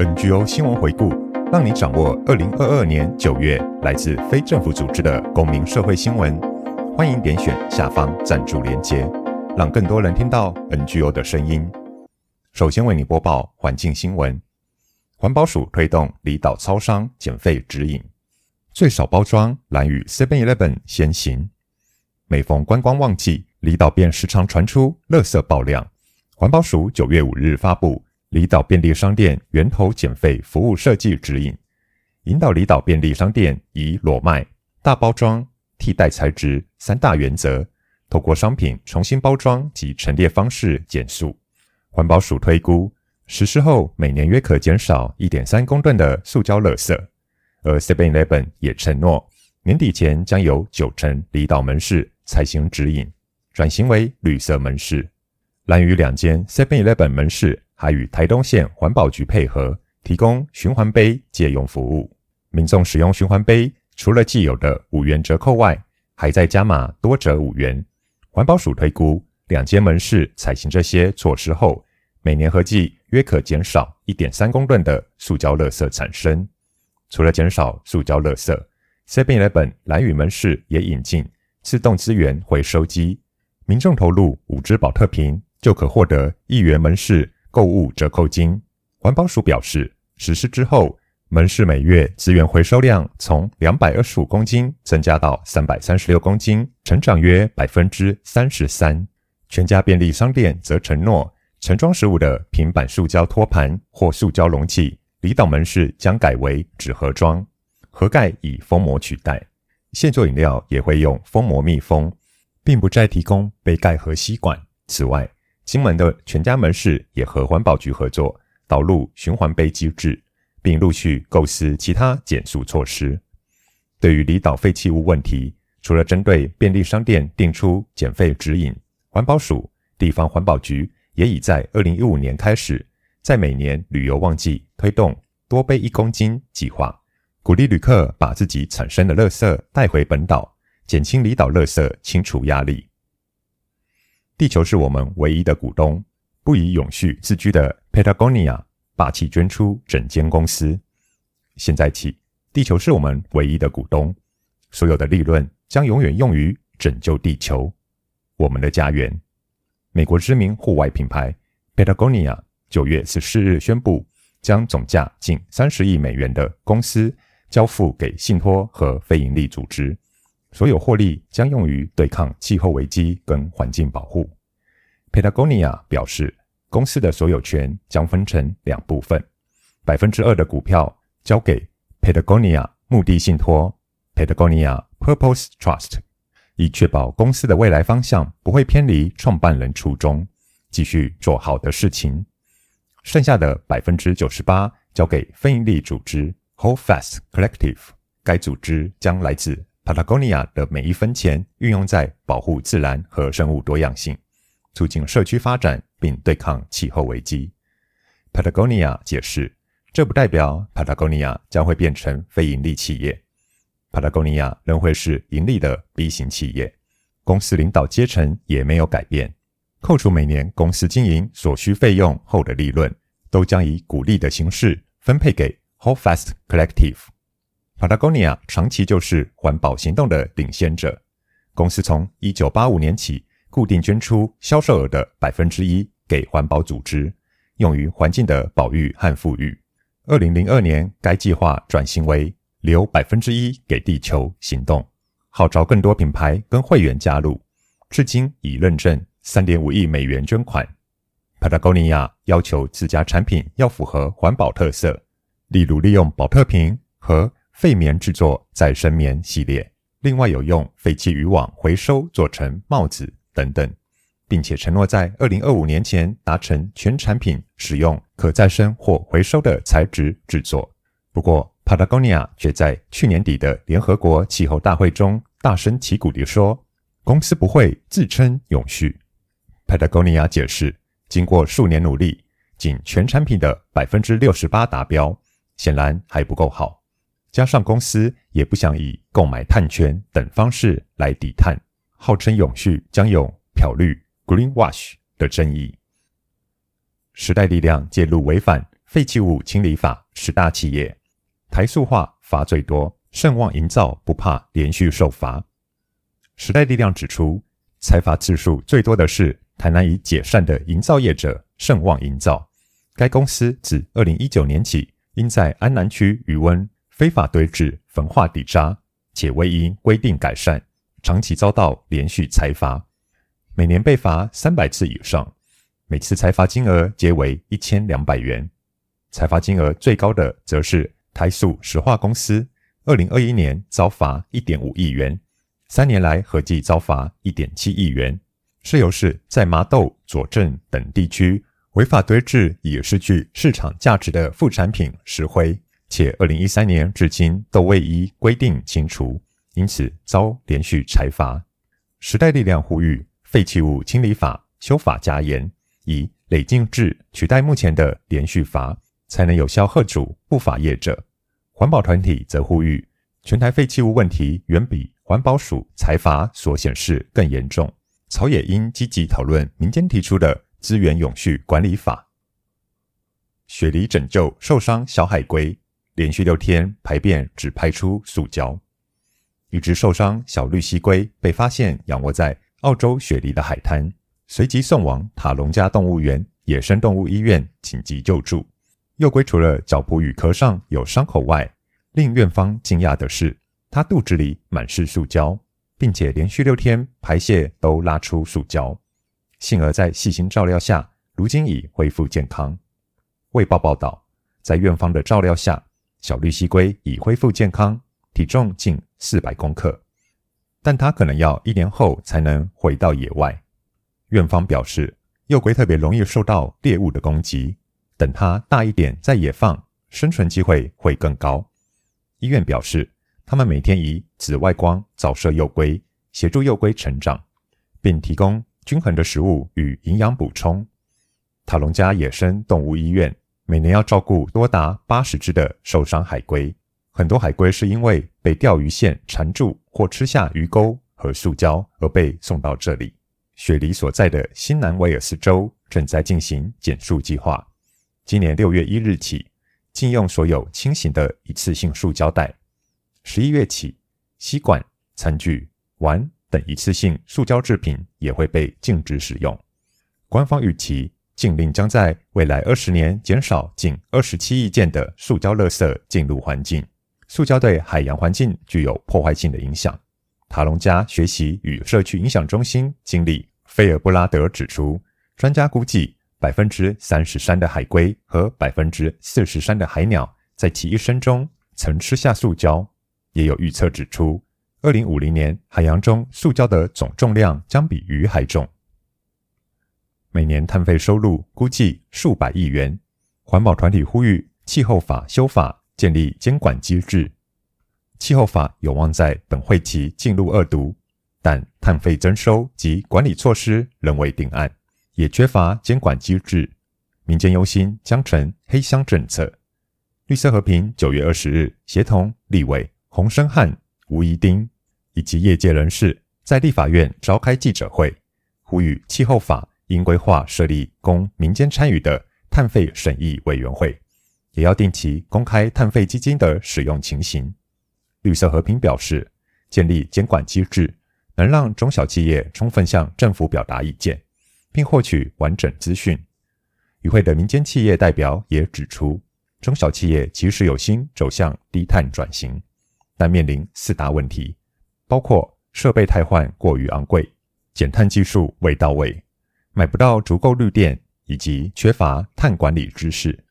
NGO 新闻回顾，让你掌握二零二二年九月来自非政府组织的公民社会新闻。欢迎点选下方赞助连结，让更多人听到 NGO 的声音。首先为你播报环境新闻：环保署推动离岛超商减费指引，最少包装兰屿 Seven Eleven 先行。每逢观光旺季，离岛便时常传出垃圾爆量。环保署九月五日发布。离岛便利商店源头减废服务设计指引，引导离岛便利商店以裸卖、大包装、替代材质三大原则，透过商品重新包装及陈列方式减塑。环保署推估，实施后每年约可减少一点三公吨的塑胶垃圾。而 Seven Eleven 也承诺，年底前将有九成离岛门市采行指引，转型为绿色门市。兰屿两间 Seven Eleven 门市。还与台东县环保局配合，提供循环杯借用服务。民众使用循环杯，除了既有的五元折扣外，还在加码多折五元。环保署推估，两间门市采行这些措施后，每年合计约可减少一点三公吨的塑胶垃圾产生。除了减少塑胶垃圾，Seven Eleven 兰屿门市也引进自动资源回收机，民众投入五支宝特瓶，就可获得一元门市购物折扣金，环保署表示，实施之后，门市每月资源回收量从两百二十五公斤增加到三百三十六公斤，成长约百分之三十三。全家便利商店则承诺，盛装食物的平板塑胶托盘或塑胶容器，离岛门市将改为纸盒装，盒盖以封膜取代。现做饮料也会用封膜密封，并不再提供杯盖和吸管。此外，金门的全家门市也和环保局合作，导入循环杯机制，并陆续构思其他减塑措施。对于离岛废弃物问题，除了针对便利商店定出减废指引，环保署、地方环保局也已在二零一五年开始，在每年旅游旺季推动多背一公斤计划，鼓励旅客把自己产生的垃圾带回本岛，减轻离岛垃圾清除压力。地球是我们唯一的股东，不以永续自居的 Patagonia 霸气捐出整间公司。现在起，地球是我们唯一的股东，所有的利润将永远用于拯救地球，我们的家园。美国知名户外品牌 Patagonia 九月十四日宣布，将总价近三十亿美元的公司交付给信托和非营利组织。所有获利将用于对抗气候危机跟环境保护。Patagonia 表示，公司的所有权将分成两部分，百分之二的股票交给 Patagonia 目的信托 Patagonia Purpose Trust，以确保公司的未来方向不会偏离创办人初衷，继续做好的事情。剩下的百分之九十八交给非营利组织 Holdfast Collective，该组织将来自 Patagonia 的每一分钱运用在保护自然和生物多样性，促进社区发展，并对抗气候危机。Patagonia 解释，这不代表 Patagonia 将会变成非盈利企业，Patagonia 仍会是盈利的 B 型企业。公司领导阶层也没有改变，扣除每年公司经营所需费用后的利润，都将以股利的形式分配给 Whole Fast Collective。Patagonia 长期就是环保行动的领先者。公司从一九八五年起，固定捐出销售额的百分之一给环保组织，用于环境的保育和复育。二零零二年，该计划转型为留百分之一给地球行动，号召更多品牌跟会员加入。至今已认证三点五亿美元捐款。Patagonia 要求自家产品要符合环保特色，例如利用宝特瓶和废棉制作再生棉系列，另外有用废弃渔网回收做成帽子等等，并且承诺在二零二五年前达成全产品使用可再生或回收的材质制作。不过，Patagonia 却在去年底的联合国气候大会中大声旗鼓地说，公司不会自称永续。Patagonia 解释，经过数年努力，仅全产品的百分之六十八达标，显然还不够好。加上公司也不想以购买碳权等方式来抵碳，号称永续将有漂绿 （greenwash） 的争议。时代力量介入违反废弃物清理法十大企业，台塑化罚最多，盛旺营造不怕连续受罚。时代力量指出，裁罚次数最多的是台南已解散的营造业者盛旺营造，该公司自二零一九年起，因在安南区余温非法堆置焚化底渣，且未依规定改善，长期遭到连续裁罚，每年被罚三百次以上，每次裁罚金额皆为一千两百元。裁罚金额最高的则是台塑石化公司，二零二一年遭罚一点五亿元，三年来合计遭罚一点七亿元。事由是在麻豆、左镇等地区违法堆置已失去市场价值的副产品石灰，且二零一三年至今都未依规定清除，因此遭连续裁罚。时代力量呼吁废弃物清理法修法加严，以累进制取代目前的连续罚。才能有效吓阻不法业者。环保团体则呼吁，全台废弃物问题远比环保署裁罚所显示更严重，朝野应积极讨论民间提出的资源永续管理法。雪梨拯救受伤小海龟，连续六天排便只排出塑胶。一只受伤小绿蜥龟被发现仰卧在澳洲雪梨的海滩，随即送往塔隆加动物园野生动物医院紧急救助。幼龟除了脚蹼与壳上有伤口外，令院方惊讶的是，它肚子里满是塑胶，并且连续六天排泄都拉出塑胶。幸而在细心照料下，如今已恢复健康。卫报报道，在院方的照料下，小绿蠵龟已恢复健康，体重近四百公克，但它可能要一年后才能回到野外。院方表示，幼龟特别容易受到猎物的攻击。等它大一点再野放，生存机会会更高。医院表示，他们每天以紫外光照射幼龟，协助幼龟成长，并提供均衡的食物与营养补充。塔隆加野生动物医院每年要照顾多达八十只的受伤海龟，很多海龟是因为被钓鱼线缠住或吃下鱼钩和塑胶而被送到这里。雪梨所在的新南威尔斯州正在进行减塑计划。今年六月一日起，禁用所有轻型的一次性塑胶袋。十一月起，吸管、餐具、碗等一次性塑胶制品也会被禁止使用。官方预期，禁令将在未来二十年减少近二十七亿件的塑胶垃圾进入环境。塑胶对海洋环境具有破坏性的影响。塔隆加学习与社区影响中心经理菲尔布拉德指出，专家估计。百分之三十三的海龟和百分之四十三的海鸟在其一生中曾吃下塑胶。也有预测指出，二零五零年海洋中塑胶的总重量将比鱼还重。每年碳费收入估计数百亿元。环保团体呼吁气候法修法，建立监管机制。气候法有望在本会期进入二读，但碳费征收及管理措施仍未定案。也缺乏监管机制，民间忧心将成黑箱政策。绿色和平九月二十日协同立委洪申翰、吴怡丁以及业界人士，在立法院召开记者会，呼吁气候法应规划设立供民间参与的碳费审议委员会，也要定期公开碳费基金的使用情形。绿色和平表示，建立监管机制，能让中小企业充分向政府表达意见。并获取完整资讯。与会的民间企业代表也指出，中小企业即使有心走向低碳转型，但面临四大问题，包括设备汰换过于昂贵、减碳技术未到位、买不到足够绿电，以及缺乏碳管理知识。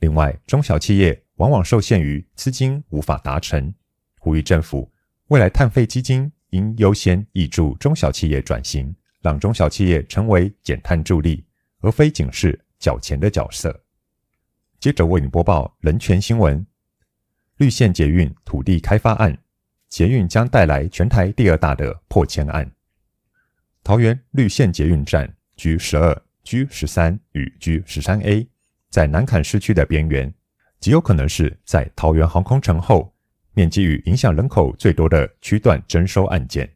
另外，中小企业往往受限于资金无法达成，呼吁政府未来碳费基金应优先挹注中小企业转型。让中小企业成为减碳助力，而非仅是缴钱的角色。接着为你播报人权新闻：绿线捷运土地开发案，捷运将带来全台第二大的破千案。桃园绿线捷运站 G 十二、G 十三与 G 十三 A 在南崁市区的边缘，极有可能是在桃园航空城后，面积与影响人口最多的区段征收案件。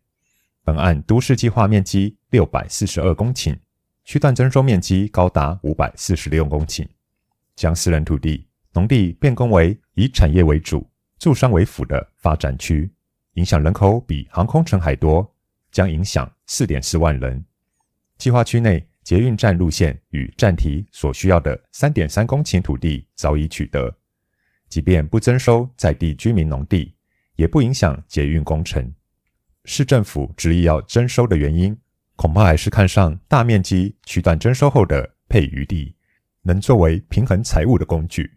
本案都市计划面积六百四十二公顷，区段征收面积高达五百四十六公顷。将私人土地、农地变更为以产业为主、住商为辅的发展区，影响人口比航空城还多，将影响四点四万人。计划区内捷运站路线与站体所需要的三点三公顷土地早已取得，即便不征收在地居民农地，也不影响捷运工程。市政府执意要征收的原因，恐怕还是看上大面积区段征收后的配余地，能作为平衡财务的工具。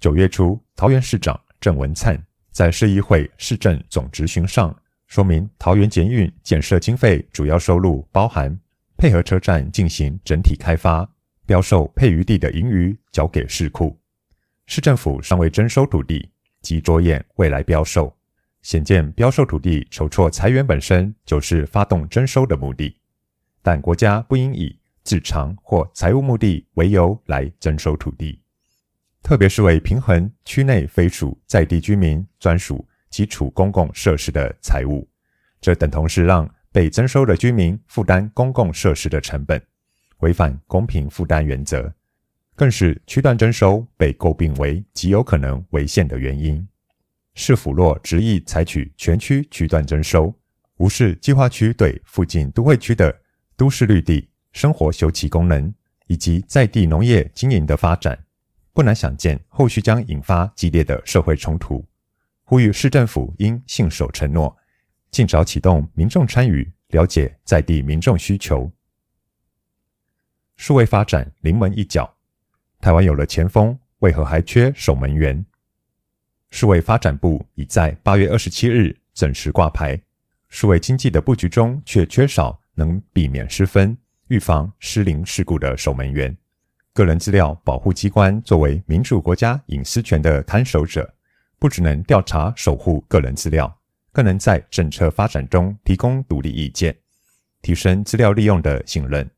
九月初，桃园市长郑文灿在市议会市政总执行上说明，桃园捷运建设经费主要收入包含配合车站进行整体开发，标售配余地的盈余交给市库。市政府尚未征收土地即着眼未来标售，显见标售土地筹措财源本身就是发动征收的目的，但国家不应以自偿或财务目的为由来征收土地。特别是为平衡区内非属在地居民专属基础公共设施的财务，这等同是让被征收的居民负担公共设施的成本，违反公平负担原则，更是区段征收被诟病为极有可能违宪的原因。市府若执意采取全区区段征收，无视计划区对附近都会区的都市绿地、生活休憩功能以及在地农业经营的发展。不难想见，后续将引发激烈的社会冲突。呼吁市政府应信守承诺，尽早启动民众参与，了解在地民众需求。数位发展临门一脚，台湾有了前锋，为何还缺守门员？数位发展部已在八月二十七日正式挂牌，数位经济的布局中却缺少能避免失分、预防失灵事故的守门员。个人资料保护机关作为民主国家隐私权的看守者，不只能调查守护个人资料，更能在政策发展中提供独立意见，提升资料利用的信任。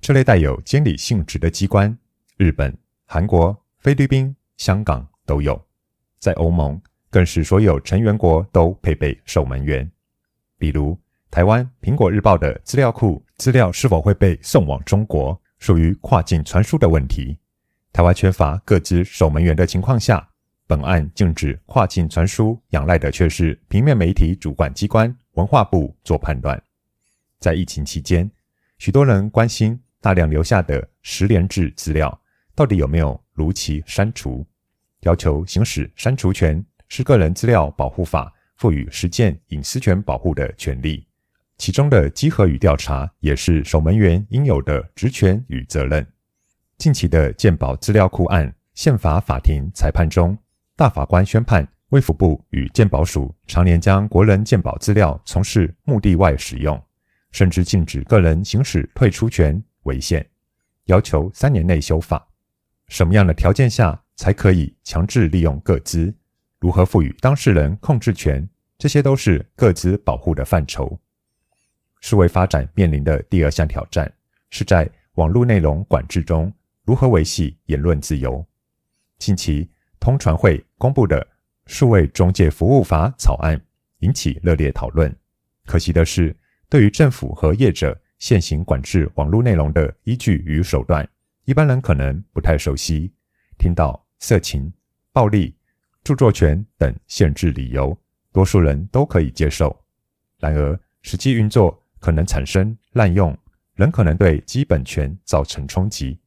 这类带有监理性质的机关，日本、韩国、菲律宾、香港都有，在欧盟更是所有成员国都配备守门员。比如台湾《苹果日报》的资料库资料是否会被送往中国？属于跨境传输的问题。台湾缺乏各自守门员的情况下，本案禁止跨境传输，仰赖的却是平面媒体主管机关文化部做判断。在疫情期间，许多人关心大量留下的十连制资料到底有没有如期删除，要求行使删除权是个人资料保护法赋予实践隐私权保护的权利。其中的稽核与调查也是守门员应有的职权与责任。近期的健保资料库案宪法法庭裁判中，大法官宣判卫福部与鉴宝署常年将国人鉴宝资料从事目的外使用，甚至禁止个人行使退出权违宪，要求三年内修法。什么样的条件下才可以强制利用个资？如何赋予当事人控制权？这些都是个资保护的范畴。数位发展面临的第二项挑战，是在网络内容管制中如何维系言论自由。近期，通传会公布的《数位中介服务法》草案引起热烈讨论。可惜的是，对于政府和业者现行管制网络内容的依据与手段，一般人可能不太熟悉。听到色情、暴力、著作权等限制理由，多数人都可以接受。然而，实际运作，可能产生滥用，仍可能对基本权造成冲击。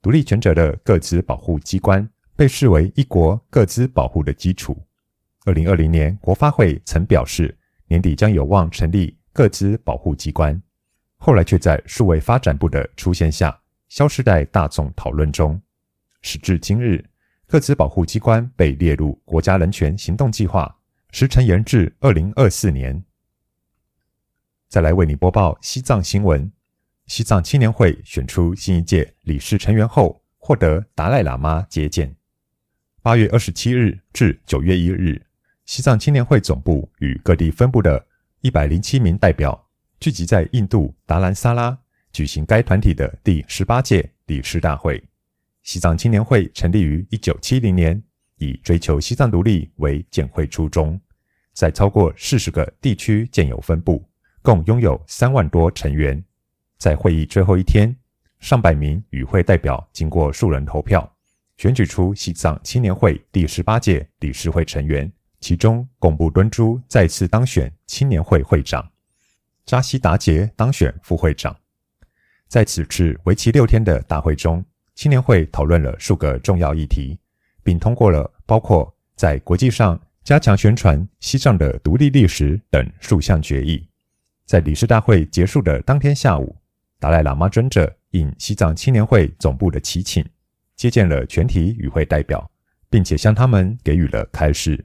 独立权责的各自保护机关被视为一国各资保护的基础。二零二零年，国发会曾表示年底将有望成立各资保护机关，后来却在数位发展部的出现下消失在大众讨论中。时至今日，各资保护机关被列入国家人权行动计划，时程延至二零二四年。再来为你播报西藏新闻：西藏青年会选出新一届理事成员后，获得达赖喇嘛接见。八月二十七日至九月一日，西藏青年会总部与各地分部的一百零七名代表聚集在印度达兰萨拉，举行该团体的第十八届理事大会。西藏青年会成立于一九七零年，以追求西藏独立为建会初衷，在超过四十个地区建有分部。共拥有三万多成员，在会议最后一天，上百名与会代表经过数人投票，选举出西藏青年会第十八届理事会成员，其中贡布敦珠再次当选青年会会长，扎西达杰当选副会长。在此次为期六天的大会中，青年会讨论了数个重要议题，并通过了包括在国际上加强宣传西藏的独立历史等数项决议。在理事大会结束的当天下午，达赖喇嘛尊者应西藏青年会总部的祈请，接见了全体与会代表，并且向他们给予了开示。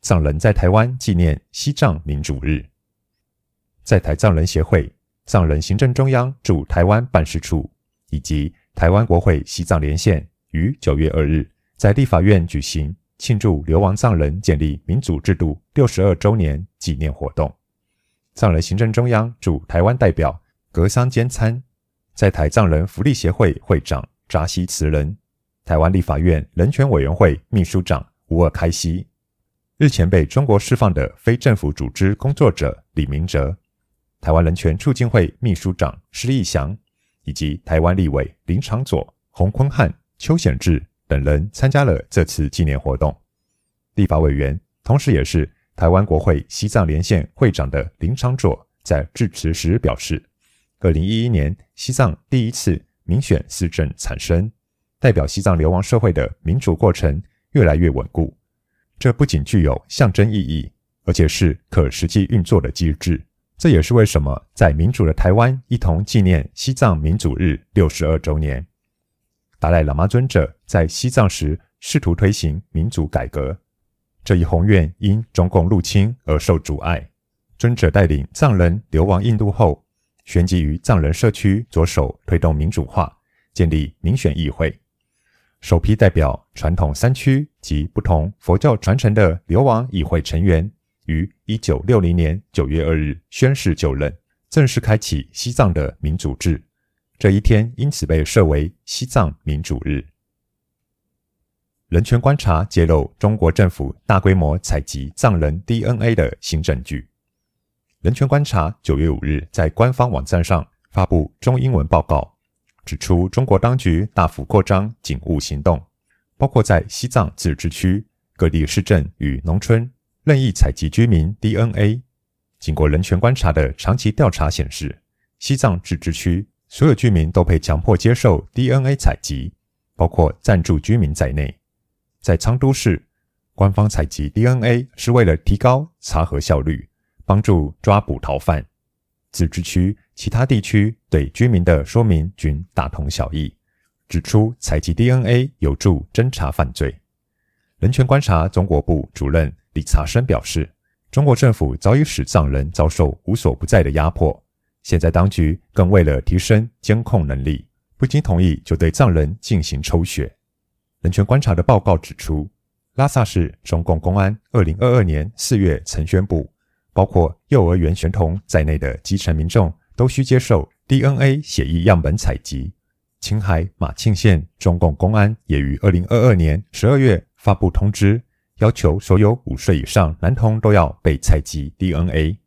藏人在台湾纪念西藏民主日，在台藏人协会。藏人行政中央驻台湾办事处以及台湾国会西藏连线于九月二日在立法院举行庆祝流亡藏人建立民主制度六十二周年纪念活动。藏人行政中央驻台湾代表格桑坚参、在台藏人福利协会会长扎西慈仁、台湾立法院人权委员会秘书长乌尔开西、日前被中国释放的非政府组织工作者李明哲。台湾人权促进会秘书长施义祥，以及台湾立委林长佐、洪坤汉、邱显智等人参加了这次纪念活动。立法委员，同时也是台湾国会西藏连线会长的林长佐在致辞时表示：“二零一一年西藏第一次民选市政产生，代表西藏流亡社会的民主过程越来越稳固。这不仅具有象征意义，而且是可实际运作的机制。”这也是为什么在民主的台湾一同纪念西藏民主日六十二周年。达赖喇嘛尊者在西藏时试图推行民主改革，这一宏愿因中共入侵而受阻碍。尊者带领藏人流亡印度后，旋即于藏人社区着手推动民主化，建立民选议会，首批代表传统山区及不同佛教传承的流亡议会成员。于一九六零年九月二日宣誓就任，正式开启西藏的民主制。这一天因此被设为西藏民主日。人权观察揭露中国政府大规模采集藏人 DNA 的新证据。人权观察九月五日在官方网站上发布中英文报告，指出中国当局大幅扩张警务行动，包括在西藏自治区各地市镇与农村。任意采集居民 DNA。经过人权观察的长期调查显示，西藏自治区所有居民都被强迫接受 DNA 采集，包括暂住居民在内。在昌都市，官方采集 DNA 是为了提高查核效率，帮助抓捕逃犯。自治区其他地区对居民的说明均大同小异，指出采集 DNA 有助侦查犯罪。人权观察中国部主任。李查生表示，中国政府早已使藏人遭受无所不在的压迫，现在当局更为了提升监控能力，不经同意就对藏人进行抽血。人权观察的报告指出，拉萨市中共公安二零二二年四月曾宣布，包括幼儿园学童在内的基层民众都需接受 DNA 血液样本采集。青海马庆县中共公安也于二零二二年十二月发布通知。要求所有五岁以上男童都要被采集 DNA。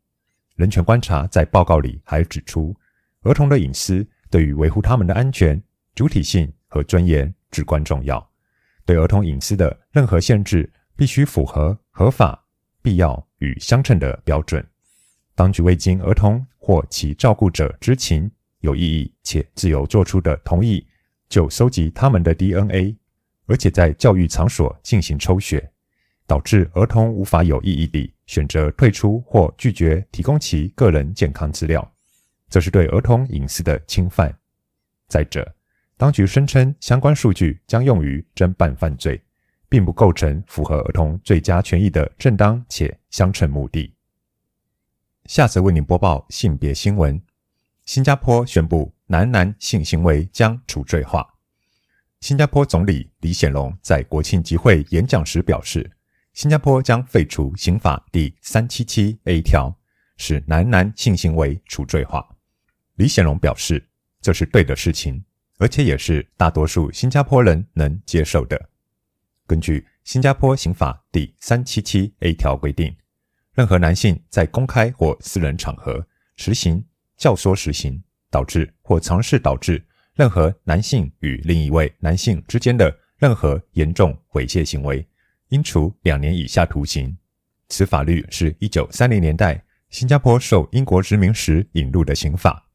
人权观察在报告里还指出，儿童的隐私对于维护他们的安全、主体性和尊严至关重要。对儿童隐私的任何限制，必须符合合法、必要与相称的标准。当局未经儿童或其照顾者知情、有异议且自由做出的同意，就收集他们的 DNA，而且在教育场所进行抽血。导致儿童无法有意义地选择退出或拒绝提供其个人健康资料，这是对儿童隐私的侵犯。再者，当局声称相关数据将用于侦办犯罪，并不构成符合儿童最佳权益的正当且相称目的。下则为您播报性别新闻：新加坡宣布男男性行为将除罪化。新加坡总理李显龙在国庆集会演讲时表示。新加坡将废除刑法第三七七 A 条，使男男性行为除罪化。李显龙表示，这是对的事情，而且也是大多数新加坡人能接受的。根据新加坡刑法第三七七 A 条规定，任何男性在公开或私人场合实行、教唆实行、导致或尝试导致任何男性与另一位男性之间的任何严重猥亵行为，应处两年以下徒刑。此法律是一九三零年代新加坡受英国殖民时引入的刑法。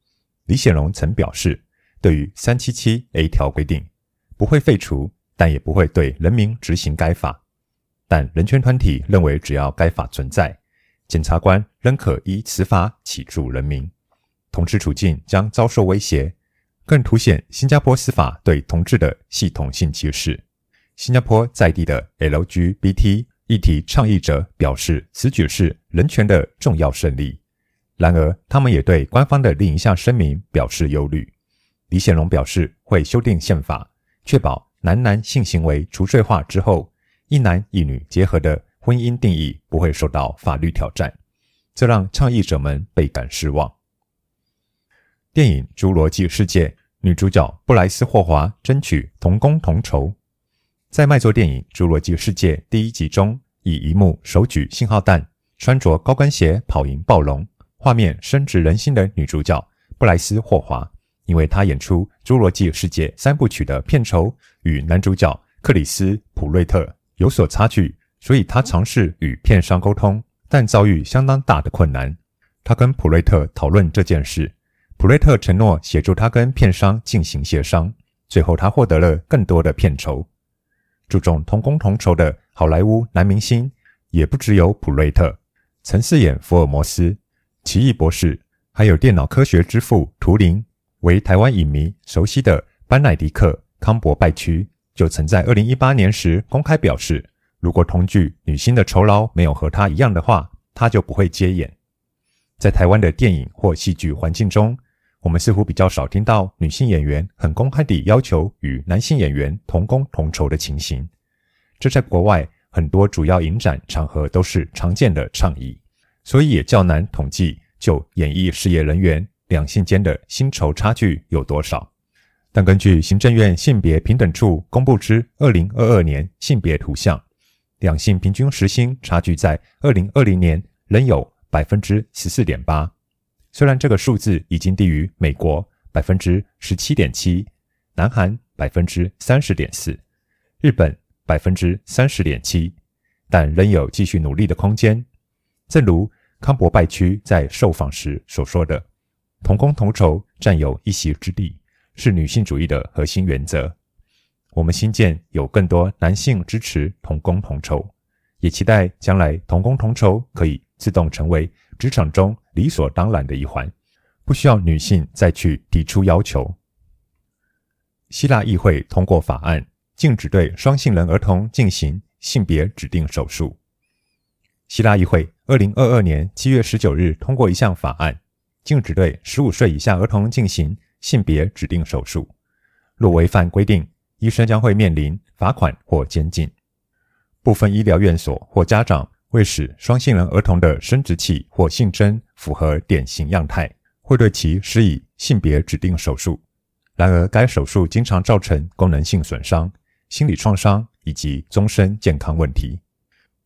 李显龙曾表示，对于三七七 A 条规定，不会废除，但也不会对人民执行该法。但人权团体认为，只要该法存在，检察官仍可依此法起诉人民，同志处境将遭受威胁。更凸显新加坡司法对同志的系统性歧视。新加坡在地的 LGBT 议题倡议者表示，此举是人权的重要胜利。然而，他们也对官方的另一项声明表示忧虑。李显龙表示，会修订宪法，确保男男性行为除罪化之后，一男一女结合的婚姻定义不会受到法律挑战。这让倡议者们倍感失望。电影《侏罗纪世界》。女主角布莱斯·霍华争取同工同酬。在卖座电影《侏罗纪世界》第一集中，以一幕手举信号弹、穿着高跟鞋跑赢暴龙，画面深植人心的女主角布莱斯·霍华，因为她演出《侏罗纪世界》三部曲的片酬与男主角克里斯·普瑞特有所差距，所以他尝试与片商沟通，但遭遇相当大的困难。他跟普瑞特讨论这件事。普瑞特承诺协助他跟片商进行协商，最后他获得了更多的片酬。注重同工同酬的好莱坞男明星也不只有普瑞特，曾饰演福尔摩斯、奇异博士，还有电脑科学之父图灵。为台湾影迷熟悉的班奈狄克·康伯拜区，就曾在二零一八年时公开表示，如果同剧女星的酬劳没有和他一样的话，他就不会接演。在台湾的电影或戏剧环境中，我们似乎比较少听到女性演员很公开地要求与男性演员同工同酬的情形。这在国外很多主要影展场合都是常见的倡议，所以也较难统计就演艺事业人员两性间的薪酬差距有多少。但根据行政院性别平等处公布之二零二二年性别图像，两性平均时薪差距在二零二零年仍有百分之十四点八。虽然这个数字已经低于美国百分之十七点七、南韩百分之三十点四、日本百分之三十点七，但仍有继续努力的空间。正如康伯拜区在受访时所说的：“同工同酬占有一席之地，是女性主义的核心原则。我们新建有更多男性支持同工同酬，也期待将来同工同酬可以自动成为。”职场中理所当然的一环，不需要女性再去提出要求。希腊议会通过法案，禁止对双性人儿童进行性别指定手术。希腊议会二零二二年七月十九日通过一项法案，禁止对十五岁以下儿童进行性别指定手术。若违反规定，医生将会面临罚款或监禁。部分医疗院所或家长。为使双性人儿童的生殖器或性征符合典型样态，会对其施以性别指定手术。然而，该手术经常造成功能性损伤、心理创伤以及终身健康问题。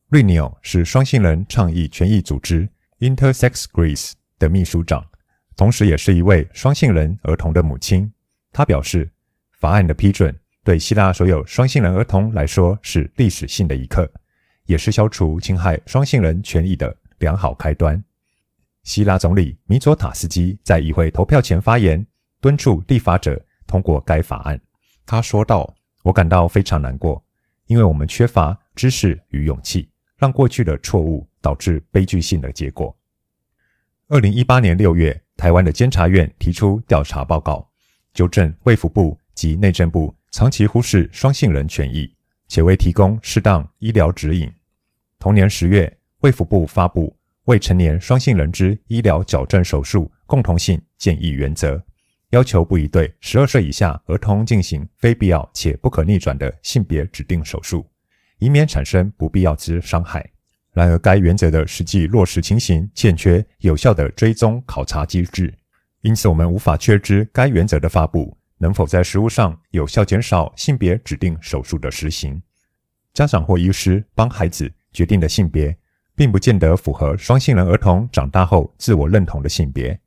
瑞尼欧是双性人倡议权益组织 Intersex Greece 的秘书长，同时也是一位双性人儿童的母亲。她表示，法案的批准对希腊所有双性人儿童来说是历史性的一刻。也是消除侵害双性人权益的良好开端。希腊总理米佐塔斯基在议会投票前发言，敦促立法者通过该法案。他说道：“我感到非常难过，因为我们缺乏知识与勇气，让过去的错误导致悲剧性的结果。”二零一八年六月，台湾的监察院提出调查报告，纠正卫福部及内政部长期忽视双性人权益。且未提供适当医疗指引。同年十月，卫福部发布《未成年双性人之医疗矫正手术共同性建议原则》，要求不宜对十二岁以下儿童进行非必要且不可逆转的性别指定手术，以免产生不必要之伤害。然而，该原则的实际落实情形欠缺有效的追踪考察机制，因此我们无法确知该原则的发布。能否在实务上有效减少性别指定手术的实行？家长或医师帮孩子决定的性别，并不见得符合双性人儿童长大后自我认同的性别。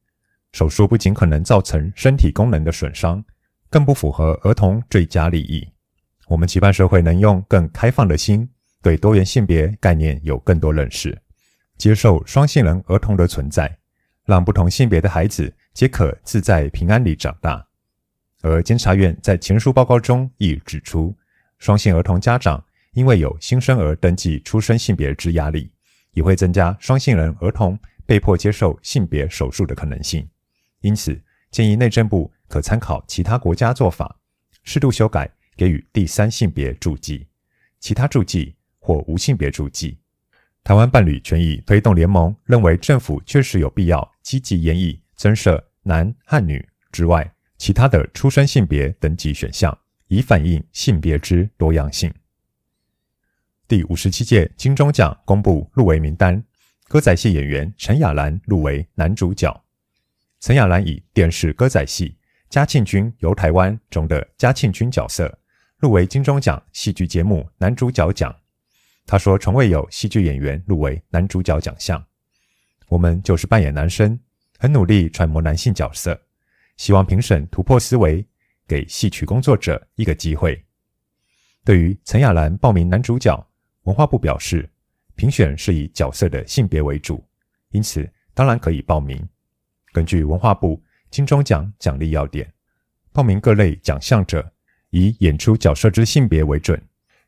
手术不仅可能造成身体功能的损伤，更不符合儿童最佳利益。我们期盼社会能用更开放的心，对多元性别概念有更多认识，接受双性人儿童的存在，让不同性别的孩子皆可自在平安里长大。而监察院在前述报告中亦指出，双性儿童家长因为有新生儿登记出生性别之压力，也会增加双性人儿童被迫接受性别手术的可能性。因此，建议内政部可参考其他国家做法，适度修改。给予第三性别注记，其他注记或无性别注记。台湾伴侣权益推动联盟认为，政府确实有必要积极研议增设男和女之外其他的出生性别等级选项，以反映性别之多样性。第五十七届金钟奖公布入围名单，歌仔戏演员陈雅兰入围男主角。陈雅兰以电视歌仔戏《嘉庆君游台湾》中的嘉庆君角色。入围金钟奖戏剧节目男主角奖，他说：“从未有戏剧演员入围男主角奖项。我们就是扮演男生，很努力揣摩男性角色，希望评审突破思维，给戏曲工作者一个机会。”对于陈亚兰报名男主角，文化部表示，评选是以角色的性别为主，因此当然可以报名。根据文化部金钟奖奖励要点，报名各类奖项者，以演出角色之性别为准，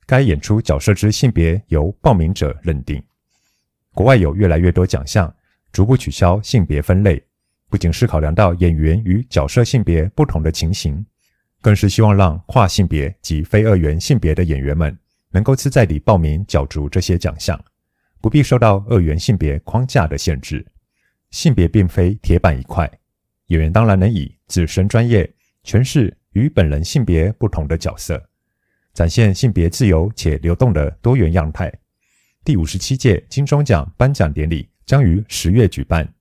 该演出角色之性别由报名者认定。国外有越来越多奖项逐步取消性别分类，不仅是考量到演员与角色性别不同的情形，更是希望让跨性别及非二元性别的演员们能够自在地报名角逐这些奖项，不必受到二元性别框架的限制。性别并非铁板一块，演员当然能以自身专业诠释。与本人性别不同的角色，展现性别自由且流动的多元样态。第五十七届金钟奖颁奖典礼将于十月举办，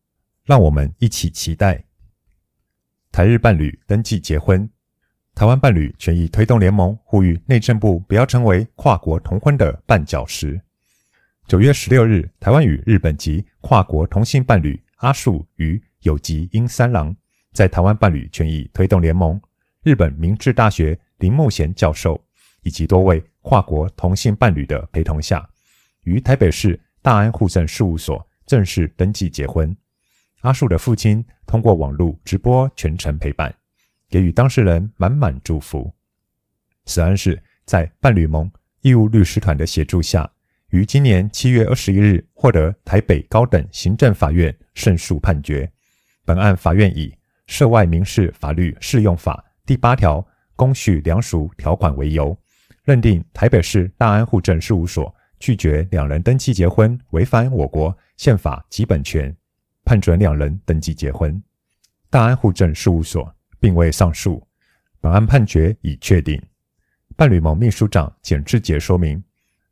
让我们一起期待。台日伴侣登记结婚，台湾伴侣权益推动联盟呼吁内政部不要成为跨国同婚的绊脚石。九月十六日，台湾与日本籍跨国同性伴侣阿树与有吉英三郎在台湾伴侣权益推动联盟。日本明治大学林木贤教授以及多位跨国同性伴侣的陪同下，于台北市大安户政事务所正式登记结婚。阿树的父亲通过网络直播全程陪伴，给予当事人满满祝福。此案是在伴侣盟义务律师团的协助下，于今年七月二十一日获得台北高等行政法院胜诉判决。本案法院以涉外民事法律适用法。第八条公序良俗条款为由，认定台北市大安户政事务所拒绝两人登记结婚，违反我国宪法及本权，判准两人登记结婚。大安户政事务所并未上诉，本案判决已确定。伴侣盟秘书长简志杰说明，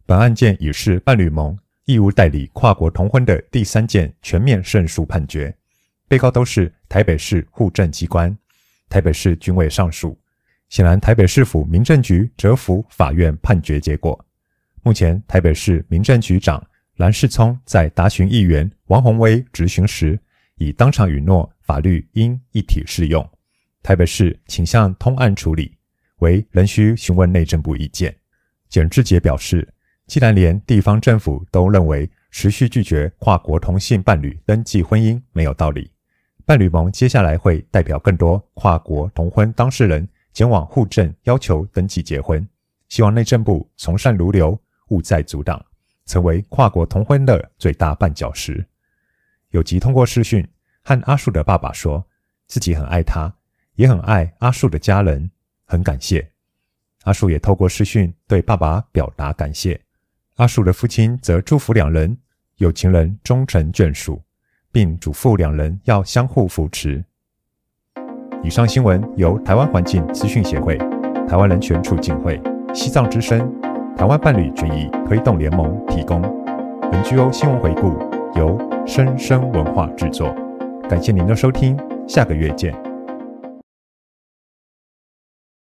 本案件已是伴侣盟义务代理跨国同婚的第三件全面胜诉判决，被告都是台北市户政机关。台北市均未上诉，显然台北市府民政局折服法院判决结果。目前，台北市民政局长蓝世聪在答询议员王鸿威质询时，已当场允诺法律应一体适用。台北市倾向通案处理，为仍需询问内政部意见。简志杰表示，既然连地方政府都认为持续拒绝跨国同性伴侣登记婚姻没有道理。伴侣盟接下来会代表更多跨国同婚当事人前往户政要求登记结婚，希望内政部从善如流，勿再阻挡，成为跨国同婚的最大绊脚石。有吉通过视讯和阿树的爸爸说，自己很爱他，也很爱阿树的家人，很感谢。阿树也透过视讯对爸爸表达感谢。阿树的父亲则祝福两人有情人终成眷属。并嘱咐两人要相互扶持。以上新闻由台湾环境资讯协会、台湾人权促进会、西藏之声、台湾伴侣权益推动联盟提供。NGO 新闻回顾由生声文化制作，感谢您的收听，下个月见。